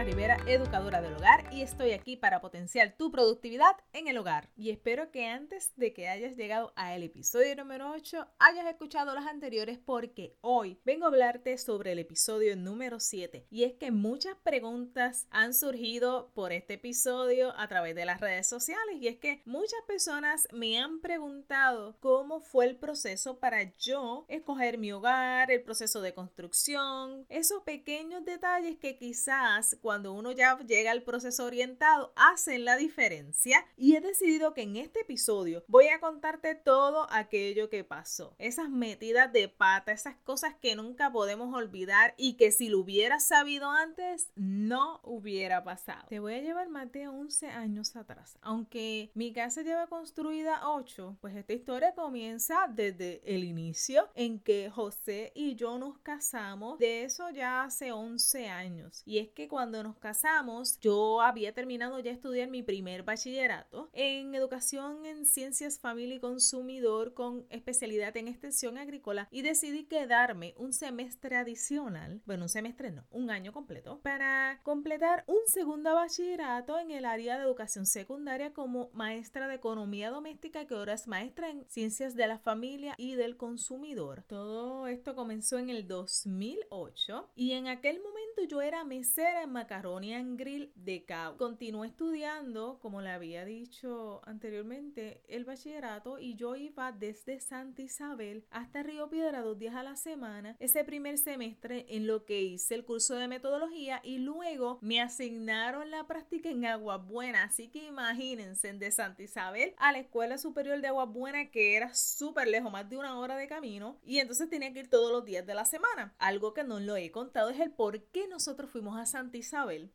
Rivera, educadora del hogar, y estoy aquí para potenciar tu productividad en el hogar. Y espero que antes de que hayas llegado al episodio número 8, hayas escuchado los anteriores porque hoy vengo a hablarte sobre el episodio número 7. Y es que muchas preguntas han surgido por este episodio a través de las redes sociales. Y es que muchas personas me han preguntado cómo fue el proceso para yo escoger mi hogar, el proceso de construcción, esos pequeños detalles que quizás cuando uno ya llega al proceso orientado hacen la diferencia y he decidido que en este episodio voy a contarte todo aquello que pasó, esas metidas de pata, esas cosas que nunca podemos olvidar y que si lo hubiera sabido antes no hubiera pasado. Te voy a llevar más de 11 años atrás, aunque mi casa lleva construida 8, pues esta historia comienza desde el inicio en que José y yo nos casamos, de eso ya hace 11 años. Y es que cuando nos casamos, yo había terminado ya estudiar mi primer bachillerato en educación en ciencias familia y consumidor con especialidad en extensión agrícola y decidí quedarme un semestre adicional, bueno, un semestre no, un año completo, para completar un segundo bachillerato en el área de educación secundaria como maestra de economía doméstica que ahora es maestra en ciencias de la familia y del consumidor. Todo esto comenzó en el 2008 y en aquel momento yo era mesera en Macaroni and Grill de Cabo. Continué estudiando, como le había dicho anteriormente, el bachillerato y yo iba desde Santa Isabel hasta Río Piedra dos días a la semana ese primer semestre en lo que hice el curso de metodología y luego me asignaron la práctica en Agua Buena. Así que imagínense de Santa Isabel a la Escuela Superior de Agua Buena que era súper lejos, más de una hora de camino y entonces tenía que ir todos los días de la semana. Algo que no lo he contado es el por qué nosotros fuimos a Santa Isabel.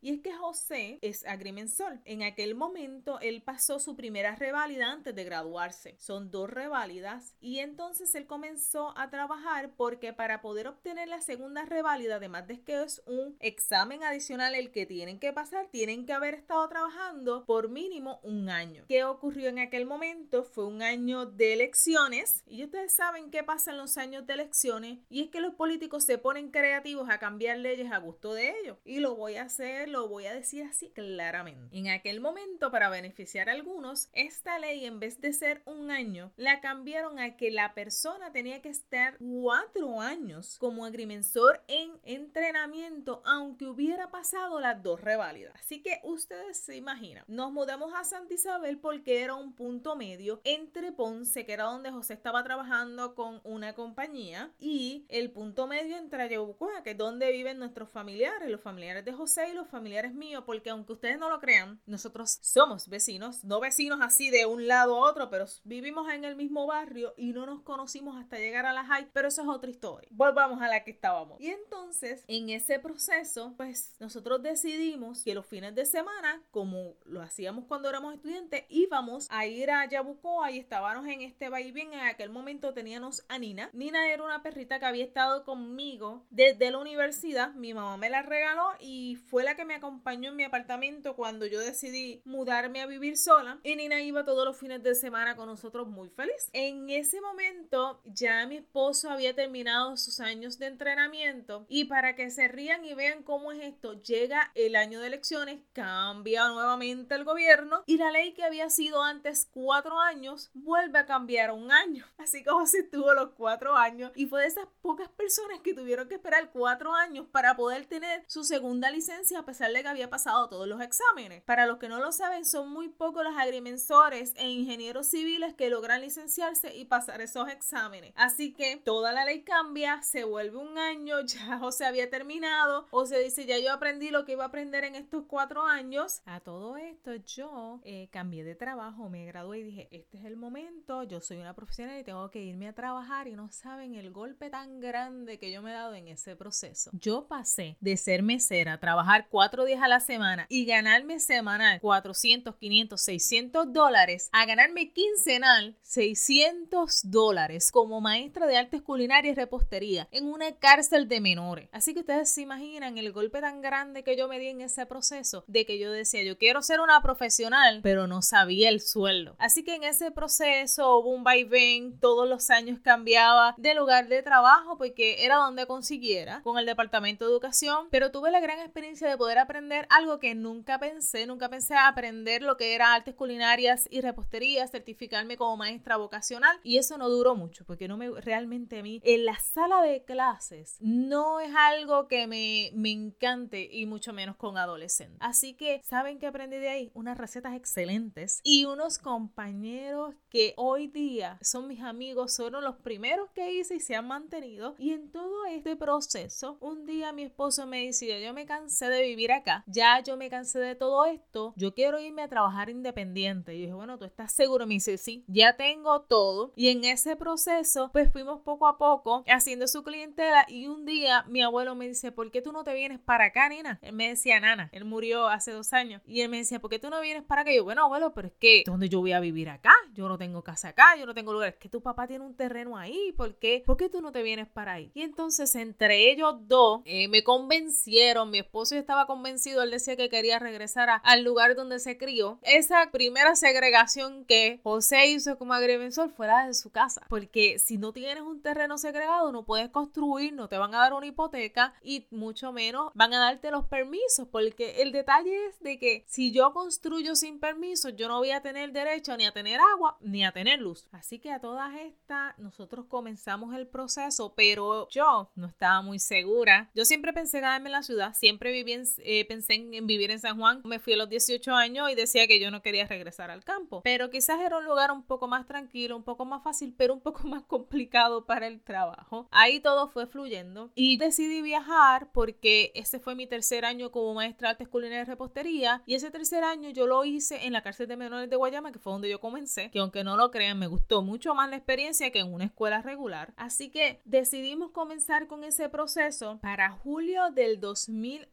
Y es que José es agrimensor. En aquel momento él pasó su primera reválida antes de graduarse. Son dos reválidas y entonces él comenzó a trabajar porque para poder obtener la segunda reválida, además de que es un examen adicional el que tienen que pasar, tienen que haber estado trabajando por mínimo un año. ¿Qué ocurrió en aquel momento? Fue un año de elecciones y ustedes saben qué pasa en los años de elecciones y es que los políticos se ponen creativos a cambiar leyes a gusto de ellos. Y lo voy a hacer, lo voy a decir así claramente. En aquel momento, para beneficiar a algunos, esta ley en vez de ser un año, la cambiaron a que la persona tenía que estar cuatro años como agrimensor en entrenamiento, aunque hubiera pasado las dos reválidas. Así que ustedes se imaginan, nos mudamos a Santa Isabel porque era un punto medio entre Ponce, que era donde José estaba trabajando con una compañía, y el punto medio entre Ayabucoa, que es donde viven nuestros familiares, los familiares de José y los familiares míos, porque aunque ustedes no lo crean, nosotros somos vecinos, no vecinos así de un lado a otro, pero vivimos en el mismo barrio y no nos conocimos hasta llegar a la high, pero eso es otra historia. Volvamos a la que estábamos. Y entonces, en ese proceso, pues nosotros decidimos que los fines de semana, como lo hacíamos cuando éramos estudiantes, íbamos a ir a Yabucoa y estábamos en este vaivén. En aquel momento teníamos a Nina. Nina era una perrita que había estado conmigo desde la universidad. Mi mamá me la regaló y fue la que me acompañó en mi apartamento cuando yo decidí mudarme a vivir sola. Y Nina iba todos los fines de semana con nosotros muy feliz. En ese momento ya mi esposo había terminado sus años de entrenamiento y para que se rían y vean cómo es esto, llega el año de elecciones, cambia nuevamente el gobierno y la ley que había sido antes cuatro años vuelve a cambiar un año. Así como si tuvo los cuatro años y fue de esas pocas personas que tuvieron que esperar cuatro años para poder tener su segunda licencia a pesar de que había pasado todos los exámenes. Para los que no lo saben, son muy pocos los agrimensores e ingenieros civiles que logran licenciarse y pasar esos exámenes. Así que toda la ley cambia, se vuelve un año, ya o se había terminado, o se dice ya yo aprendí lo que iba a aprender en estos cuatro años. A todo esto yo eh, cambié de trabajo, me gradué y dije, este es el momento, yo soy una profesional y tengo que irme a trabajar y no saben el golpe tan grande que yo me he dado en ese proceso. Yo pasé de ser mesera, trabajar cuatro días a la semana y ganarme semanal 400, 500, 600 dólares a ganarme quincenal 600 dólares como maestra de artes culinarias y repostería en una cárcel de menores. Así que ustedes se imaginan el golpe tan grande que yo me di en ese proceso de que yo decía, yo quiero ser una profesional, pero no sabía el sueldo. Así que en ese proceso hubo un vaivén, todos los años cambiaba de lugar de trabajo porque era donde consiguiera con el departamento de educación, pero tuve la gran experiencia de poder aprender algo que nunca pensé, nunca pensé aprender lo que era artes culinarias y repostería, certificarme como maestra vocacional y eso no duró mucho porque no me realmente a mí en la sala de clases no es algo que me, me encante y mucho menos con adolescentes. Así que, ¿saben qué aprendí de ahí? Unas recetas excelentes y unos compañeros que hoy día son mis amigos, fueron los primeros que hice y se han mantenido. Y en todo este proceso, un día mi esposo me decía, yo me cansé de vivir acá, ya yo me cansé de todo esto, yo quiero irme a trabajar independiente. Y yo dije, bueno, ¿tú estás seguro? Me dice, sí, ya tengo todo. Y en ese proceso, pues fuimos poco a poco haciendo su clientela y un día mi abuelo me dice, ¿por qué tú no te vienes para acá, nena? Él me decía, Nana, él murió hace dos años. Y él me decía, ¿por qué tú no vienes para acá? Y yo, bueno, abuelo, pero es que, ¿dónde yo voy a vivir acá? Yo no tengo casa acá, yo no tengo lugar. Es que tu papá tiene un terreno ahí, ¿por qué? ¿Por qué tú no te vienes para ahí? Y entonces entre ellos dos eh, me convencieron, mi esposo estaba convencido, él decía que quería regresar al lugar donde se crió. Esa primera segregación que José hizo como agrimensor fuera de su casa, porque si no tienes un terreno segregado no puedes construir, no te van a dar una hipoteca y mucho menos van a darte los permisos, porque el detalle es de que si yo construyo sin permiso, yo no voy a tener derecho ni a tener agua ni a tener luz. Así que a todas estas nosotros comenzamos el proceso, pero yo no estaba muy segura. Yo siempre pensé quedarme en la ciudad, siempre viví eh, pensé en, vivir en San Juan. Me fui a los 18 años y decía que yo no quería regresar al campo, pero quizás era un lugar un poco más tranquilo, un poco más fácil, pero un poco más complicado para el trabajo. Ahí todo fue fluyendo y decidí viajar porque ese fue mi tercer año como maestra de artes culinarias y repostería y ese tercer año yo lo hice en la cárcel de menores de Guayama, que fue donde yo comencé, que aunque no lo crean, me gustó mucho más la experiencia que en una escuela regular. Así que decidimos comenzar con ese proceso para julio del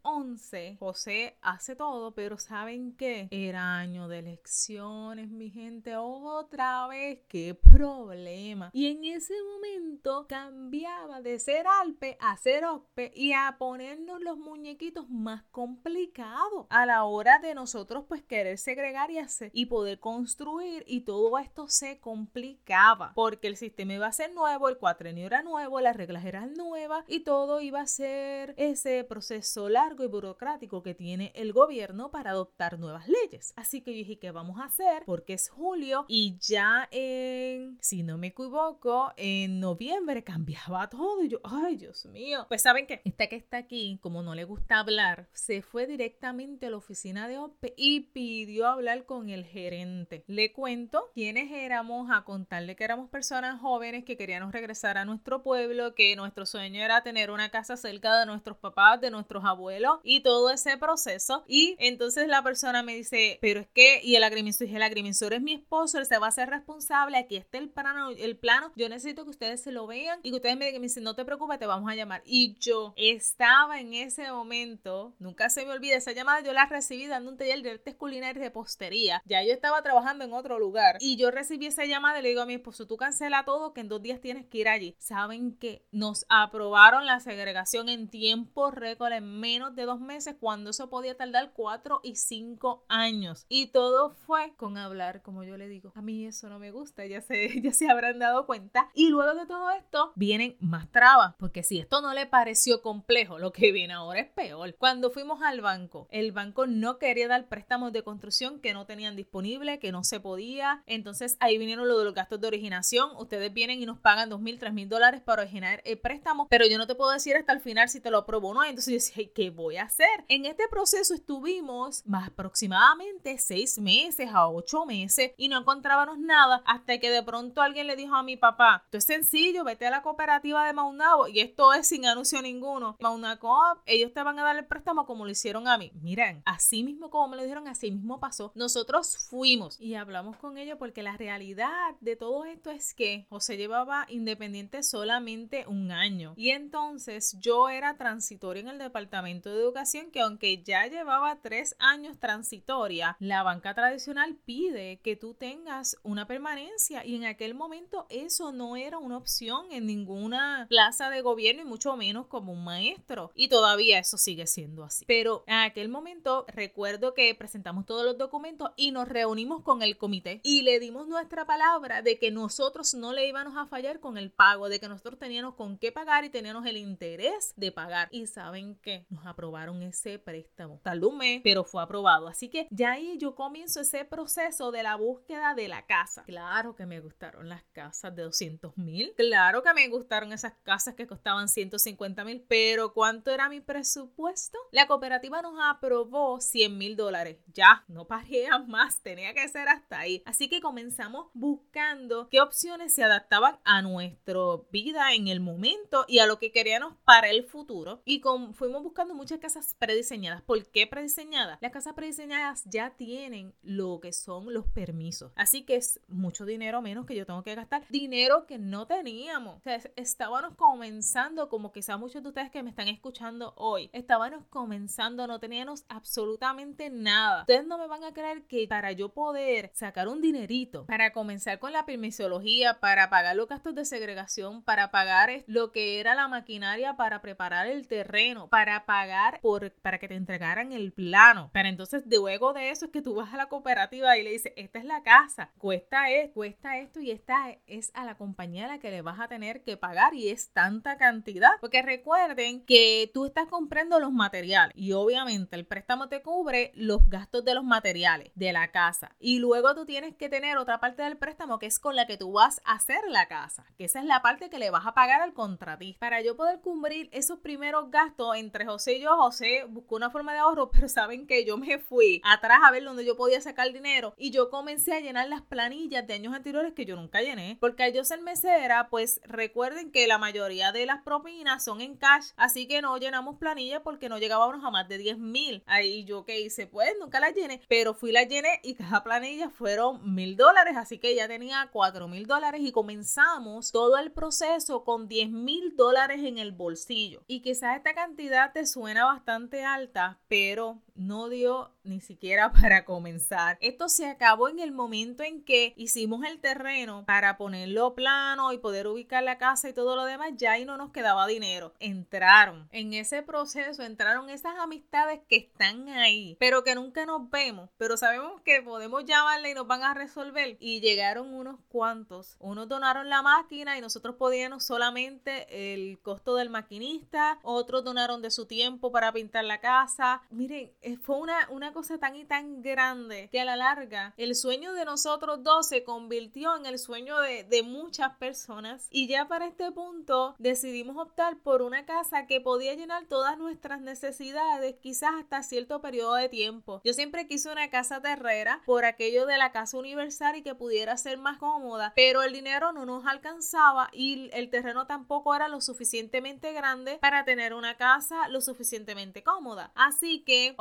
2011. José hace todo, pero ¿saben qué? Era año de elecciones, mi gente, otra vez, qué problema. Y en ese momento cambiaba de ser Alpe a ser Ocpe y a ponernos los muñequitos más complicados a la hora de nosotros pues querer segregar y hacer y poder construir y todo esto se complicaba porque el sistema iba a ser nuevo, el cuatrenio era nuevo, las reglas eran nuevas y todo iba a ser ese proceso largo y burocrático que tiene el gobierno para adoptar nuevas leyes. Así que yo dije, ¿qué vamos a hacer? Porque es julio y ya en, si no me equivoco, en noviembre cambiaba todo y yo, ay Dios mío. Pues saben que esta que está aquí, como no le gusta hablar, se fue directamente a la oficina de OPE y pidió hablar con el gerente. Le cuento quiénes éramos, a contarle que éramos personas jóvenes que queríamos regresar a nuestro pueblo, que nuestro sueño era tener una casa cerca de nuestros papás, de nuestros abuelos y todo ese proceso. Y entonces la persona me dice, pero es que, y el agrimensor, el agrimensor es mi esposo, él se va a hacer responsable, aquí está el plano, el plano, yo necesito que ustedes se lo vean y que ustedes me digan, no te preocupes, te vamos a llamar. Y yo estaba en ese momento, nunca se me olvida esa llamada, yo la recibí dando un taller de artes culinarias de postería. Ya yo estaba trabajando en otro lugar y yo recibí esa llamada y le digo a mi esposo, tú cancela todo, que en dos días tienes que ir allí. ¿Saben que Nos aprobaron la segregación en tiempo récord, en menos de dos meses, cuando eso podía tardar cuatro y cinco años. Y todo fue con hablar, como yo le digo. A mí eso no me gusta, ya se, ya se habrán dado cuenta. Y luego de todo esto, vienen más trabas, porque si esto no le pareció complejo, lo que viene ahora es peor. Cuando fuimos al banco, el banco no quería dar préstamos de construcción que no tenían disponible, que no se podía. Entonces ahí vinieron lo de los gastos de originación. Ustedes vienen y nos pagan dos mil, tres mil dólares para originar el préstamo, pero yo no te puedo decir hasta el final si te lo apruebo o no. Entonces yo decía, ¿qué voy a hacer? En este proceso estuvimos más aproximadamente seis meses a ocho meses y no encontrábamos nada hasta que de pronto alguien le dijo a mi papá, esto es sencillo, vete a la cooperativa de Maunabo y esto es sin anuncio ninguno. Maunacop, ellos te van a dar el préstamo como lo hicieron a mí. Miren, así mismo como me lo dijeron, así mismo pasó. Nosotros fuimos y hablamos con ellos porque la realidad de todo esto es que José llevaba independiente solamente un año y entonces yo era transitoria en el Departamento de Educación que aunque ya llevaba tres años transitoria, la banca tradicional pide que tú tengas una permanencia y en aquel momento eso no era una opción en ninguna plaza de gobierno y mucho menos como un maestro. Y todavía eso sigue siendo así. Pero en aquel momento recuerdo que presentamos todos los documentos y nos reunimos con el comité y le dimos nuestra palabra de que nosotros no le íbamos a fallar con el pago, de que nosotros teníamos con qué pagar y teníamos el interés de pagar. Y saben que nos aprobaron ese préstamo. Tardó un mes, pero fue aprobado. Así que ya ahí yo comienzo ese proceso de la búsqueda de la casa. Claro que me gustaron las casas de 200 mil. Claro que me gustaron esas casas que costaban 150 mil. Pero ¿cuánto era mi presupuesto? La cooperativa nos aprobó 100 mil dólares. Ya, no pagué más. Tenía que ser hasta ahí. Así que comenzamos buscando qué opciones se adaptaban a nuestra vida en el momento y a lo que queríamos para el futuro. Y con, fuimos buscando muchas casas prediseñadas. ¿Por qué prediseñadas? Las casas prediseñadas ya tienen lo que son los permisos. Así que es mucho dinero menos que yo tengo que gastar. Dinero que no teníamos. O sea, estábamos comenzando, como quizá muchos de ustedes que me están escuchando hoy, estábamos comenzando, no teníamos absolutamente nada. Ustedes no me van a creer que para yo poder sacar un dinerito, para comenzar con la permisología, para pagar los gastos de segregación, para pagar lo que era la maquinaria para preparar el terreno, para pagar por, para que te entregaran el plano. Pero entonces luego de eso es que tú vas a la cooperativa y le dices, esta es la casa, cuesta esto, cuesta esto y esta es a la compañía a la que le vas a tener que pagar y es tanta cantidad. Porque recuerden que tú estás comprando los materiales y obviamente el préstamo te cubre los gastos de los materiales de la casa y luego tú tienes que tener otra parte del préstamo que es con la que tú vas a hacer la casa, que esa es la parte que le vas a pagar al contratista. Para yo poder cubrir esos primeros gastos entre José y yo, José buscó una forma de ahorro, pero saben que yo me fui atrás a ver dónde yo podía sacar dinero y yo comencé a llenar las planillas de años anteriores que yo nunca llené, porque al yo ser mesera, pues recuerden que la mayoría de las propinas son en cash, así que no llenamos planillas porque no llegábamos a más de 10 mil. Ahí yo que hice, pues nunca las llené, pero fui la llené y cada planilla fueron mil dólares, así que ya tenía cuatro mil dólares y comenzamos todo el proceso con 10 mil dólares en el bolsillo. Y quizás esta cantidad te suena bastante alta, pero no dio ni siquiera para comenzar. Esto se acabó en el momento en que hicimos el terreno para ponerlo plano y poder ubicar la casa y todo lo demás, ya ahí no nos quedaba dinero. Entraron en ese proceso, entraron esas amistades que están ahí, pero que nunca nos vemos, pero sabemos que podemos llamarle y nos van a resolver. Y llegaron unos cuantos. Unos donaron la máquina y nosotros podíamos solamente el costo del maquinista, otros donaron de su tiempo para pintar la casa. Miren, fue una, una cosa tan y tan grande que a la larga el sueño de nosotros dos se convirtió en el sueño de, de muchas personas y ya para este punto decidimos optar por una casa que podía llenar todas nuestras necesidades quizás hasta cierto periodo de tiempo. Yo siempre quise una casa terrera por aquello de la casa universal y que pudiera ser más cómoda, pero el dinero no nos alcanzaba y el terreno tampoco era lo suficientemente grande para tener una casa lo suficientemente cómoda. Así que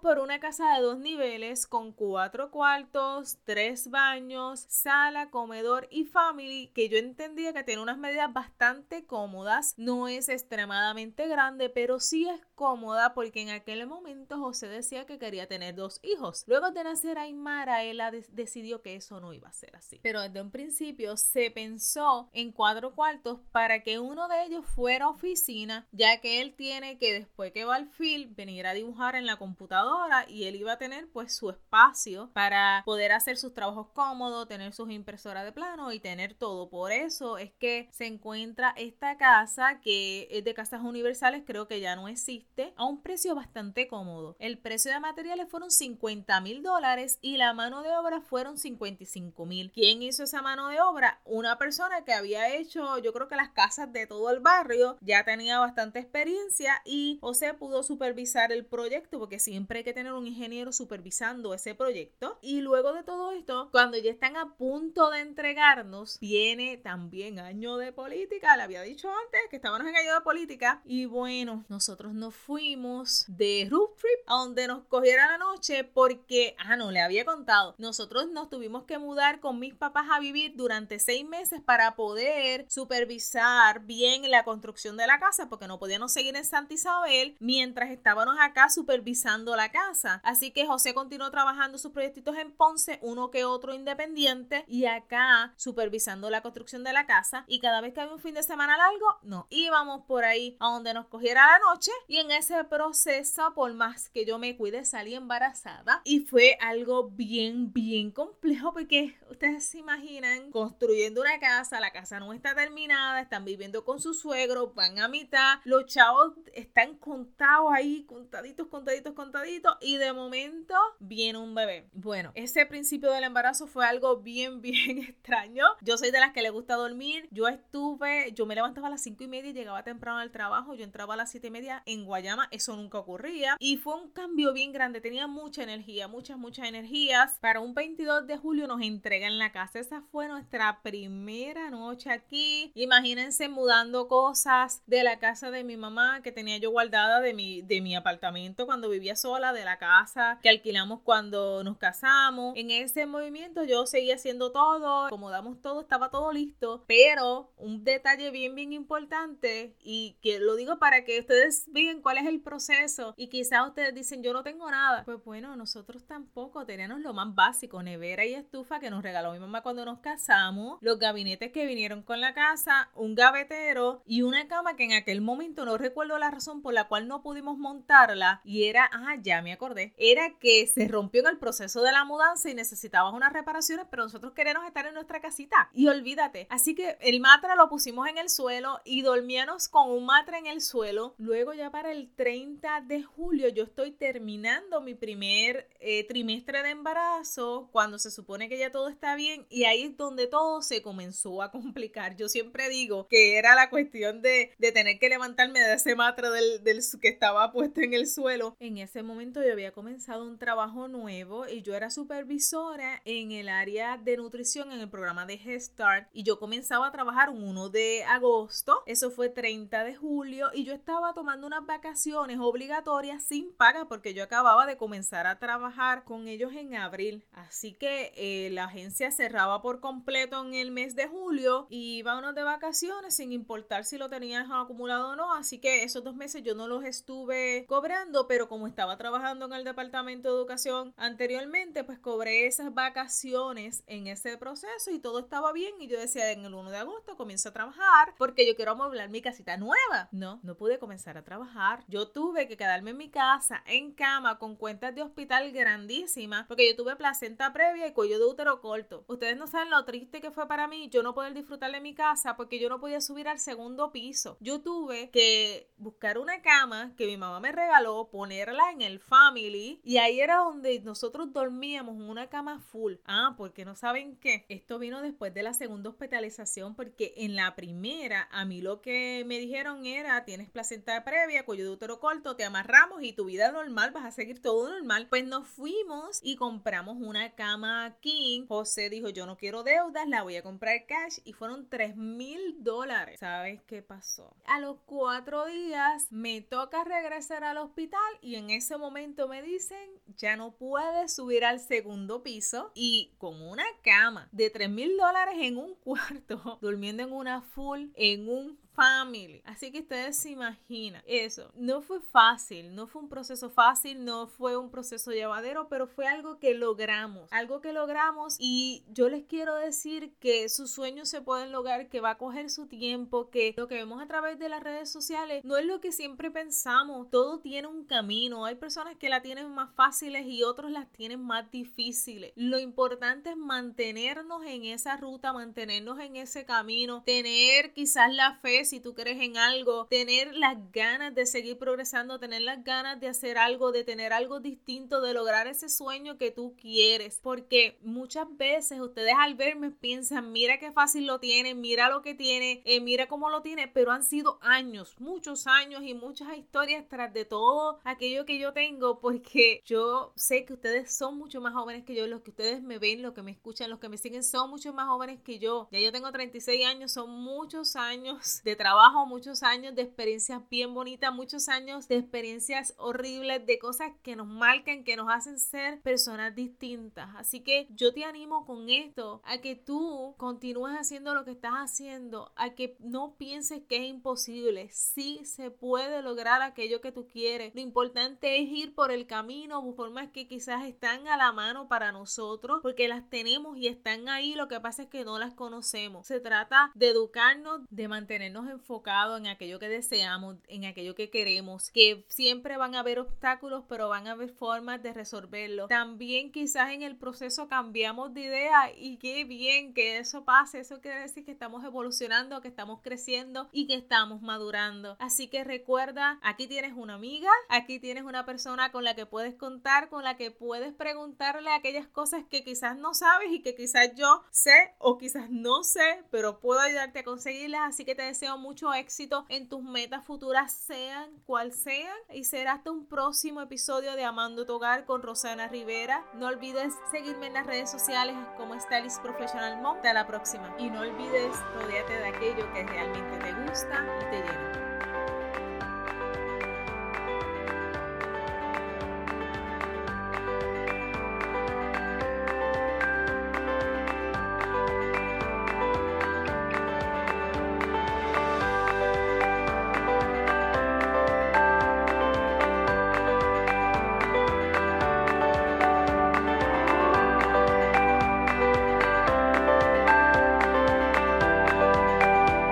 por una casa de dos niveles con cuatro cuartos, tres baños, sala, comedor y family que yo entendía que tiene unas medidas bastante cómodas. No es extremadamente grande, pero sí es cómoda porque en aquel momento José decía que quería tener dos hijos. Luego de nacer Aymara, él decidió que eso no iba a ser así. Pero desde un principio se pensó en cuatro cuartos para que uno de ellos fuera oficina, ya que él tiene que después que va al film venir a dibujar en la computadora computadora y él iba a tener pues su espacio para poder hacer sus trabajos cómodos, tener sus impresoras de plano y tener todo. Por eso es que se encuentra esta casa que es de casas universales, creo que ya no existe, a un precio bastante cómodo. El precio de materiales fueron 50 mil dólares y la mano de obra fueron 55 mil. ¿Quién hizo esa mano de obra? Una persona que había hecho, yo creo que las casas de todo el barrio, ya tenía bastante experiencia y José pudo supervisar el proyecto porque siempre hay que tener un ingeniero supervisando ese proyecto. Y luego de todo esto, cuando ya están a punto de entregarnos, viene también año de política. Le había dicho antes que estábamos en año de política. Y bueno, nosotros nos fuimos de road trip a donde nos cogiera la noche porque, ah, no, le había contado. Nosotros nos tuvimos que mudar con mis papás a vivir durante seis meses para poder supervisar bien la construcción de la casa porque no podíamos seguir en Santa Isabel mientras estábamos acá supervisando la casa. Así que José continuó trabajando sus proyectitos en Ponce, uno que otro independiente, y acá supervisando la construcción de la casa. Y cada vez que había un fin de semana largo, no, íbamos por ahí a donde nos cogiera la noche. Y en ese proceso, por más que yo me cuide, salí embarazada. Y fue algo bien, bien complejo porque ustedes se imaginan construyendo una casa, la casa no está terminada, están viviendo con su suegro, van a mitad, los chavos están contados ahí, contaditos, contaditos, contaditos, y de momento viene un bebé. Bueno, ese principio del embarazo fue algo bien, bien extraño. Yo soy de las que le gusta dormir. Yo estuve, yo me levantaba a las cinco y media y llegaba temprano al trabajo. Yo entraba a las siete y media en Guayama. Eso nunca ocurría. Y fue un cambio bien grande. Tenía mucha energía, muchas, muchas energías. Para un 22 de julio nos entregan la casa. Esa fue nuestra primera noche aquí. Imagínense mudando cosas de la casa de mi mamá que tenía yo guardada de mi, de mi apartamento cuando vivía sola, de la casa que alquilamos cuando nos casamos. En ese movimiento yo seguía haciendo todo, acomodamos todo, estaba todo listo, pero un detalle bien, bien importante y que lo digo para que ustedes vean cuál es el proceso y quizás ustedes dicen yo no tengo nada. Pues bueno, nosotros tampoco tenemos lo más básico, nevera y estufa que nos regaló mi mamá cuando nos casamos, los gabinetes que vinieron con la casa, un gavetero y una cama que en aquel momento no recuerdo la razón por la cual no pudimos montarla y era, ah, ya me acordé, era que se rompió en el proceso de la mudanza y necesitabas unas reparaciones, pero nosotros queremos estar en nuestra casita. Y olvídate. Así que el matre lo pusimos en el suelo y dormíamos con un matre en el suelo. Luego ya para el 30 de julio yo estoy terminando mi primer eh, trimestre de embarazo, cuando se supone que ya todo está bien y ahí es donde todo se comenzó a complicar. Yo siempre digo que era la cuestión de, de tener que levantarme de ese del, del que estaba puesto en el suelo. En ese momento yo había comenzado un trabajo nuevo y yo era supervisora en el área de nutrición en el programa de Head Start y yo comenzaba a trabajar un 1 de agosto, eso fue 30 de julio y yo estaba tomando unas vacaciones obligatorias sin paga porque yo acababa de comenzar a trabajar con ellos en abril. Así que eh, la agencia cerraba por completo en el mes de julio y unos de vacaciones sin importar si lo tenías acumulado o no. Así que esos dos meses yo no los estuve cobrando, pero como estaba trabajando en el departamento de educación anteriormente, pues cobré esas vacaciones en ese proceso y todo estaba bien. Y yo decía, en el 1 de agosto comienzo a trabajar porque yo quiero amueblar mi casita nueva. No, no pude comenzar a trabajar. Yo tuve que quedarme en mi casa, en cama, con cuentas de hospital grandísimas, porque yo tuve placenta previa y cuello de útero corto. Ustedes no saben lo triste que fue para mí yo no poder disfrutar de mi casa porque yo no podía subir al segundo piso. Yo tuve que buscar una cama que mi mamá me regaló, ponerla en el family y ahí era donde nosotros dormíamos en una cama full. Ah, porque no saben qué. Esto vino después de la segunda hospitalización porque en la primera a mí lo que me dijeron era tienes placenta previa, cuello de útero corto, te amarramos y tu vida normal, vas a seguir todo normal. Pues nos fuimos y compramos una cama King. José dijo yo no quiero deudas, la voy a comprar cash y fueron 3 mil dólares. ¿Sabes qué pasó? A los cuatro días me toca regresar al hospital y en ese momento me dicen ya no puedes subir al segundo piso y con una cama de 3 mil dólares en un cuarto, durmiendo en una full, en un family. Así que ustedes se imaginan eso. No fue fácil, no fue un proceso fácil, no fue un proceso llevadero, pero fue algo que logramos, algo que logramos y yo les quiero decir que sus sueños se pueden lograr, que va a coger su tiempo, que lo que vemos a través de las redes sociales no es lo que siempre pensamos, todo tiene un camino, hay personas que la tienen más fáciles y otros las tienen más difíciles. Lo importante es mantenernos en esa ruta, mantenernos en ese camino, tener quizás la fe si tú crees en algo, tener las ganas de seguir progresando, tener las ganas de hacer algo, de tener algo distinto, de lograr ese sueño que tú quieres. Porque muchas veces ustedes al verme piensan, mira qué fácil lo tiene, mira lo que tiene, eh, mira cómo lo tiene, pero han sido años, muchos años y muchas historias tras de todo aquello que yo tengo, porque yo sé que ustedes son mucho más jóvenes que yo, los que ustedes me ven, los que me escuchan, los que me siguen son mucho más jóvenes que yo. Ya yo tengo 36 años, son muchos años de trabajo, muchos años de experiencias bien bonitas, muchos años de experiencias horribles, de cosas que nos marcan, que nos hacen ser personas distintas. Así que yo te animo con esto a que tú continúes haciendo lo que estás haciendo, a que no pienses que es imposible. Sí se puede lograr aquello que tú quieres. Lo importante es ir por el camino, formas que quizás están a la mano para nosotros, porque las tenemos y están ahí. Lo que pasa es que no las conocemos. Se trata de educarnos, de mantenernos enfocados en aquello que deseamos, en aquello que queremos, que siempre van a haber obstáculos, pero van a haber formas de resolverlo. También quizás en el proceso cambiamos de idea y qué bien que eso pase. Eso quiere decir que estamos evolucionando, que estamos creciendo y que estamos madurando. Así que recuerda, aquí tienes una amiga, aquí tienes una persona con la que puedes contar, con la que puedes preguntarle aquellas cosas que quizás no sabes y que quizás yo sé o quizás no sé, pero puedo ayudarte a conseguirlas. Así que te deseo mucho éxito en tus metas futuras, sean cual sean. Y será hasta un próximo episodio de Amando tu Hogar con Rosana Rivera. No olvides seguirme en las redes sociales como Stylist Professional Mom. Hasta la próxima. Y no olvides rodearte de aquello que realmente te gusta y te llena.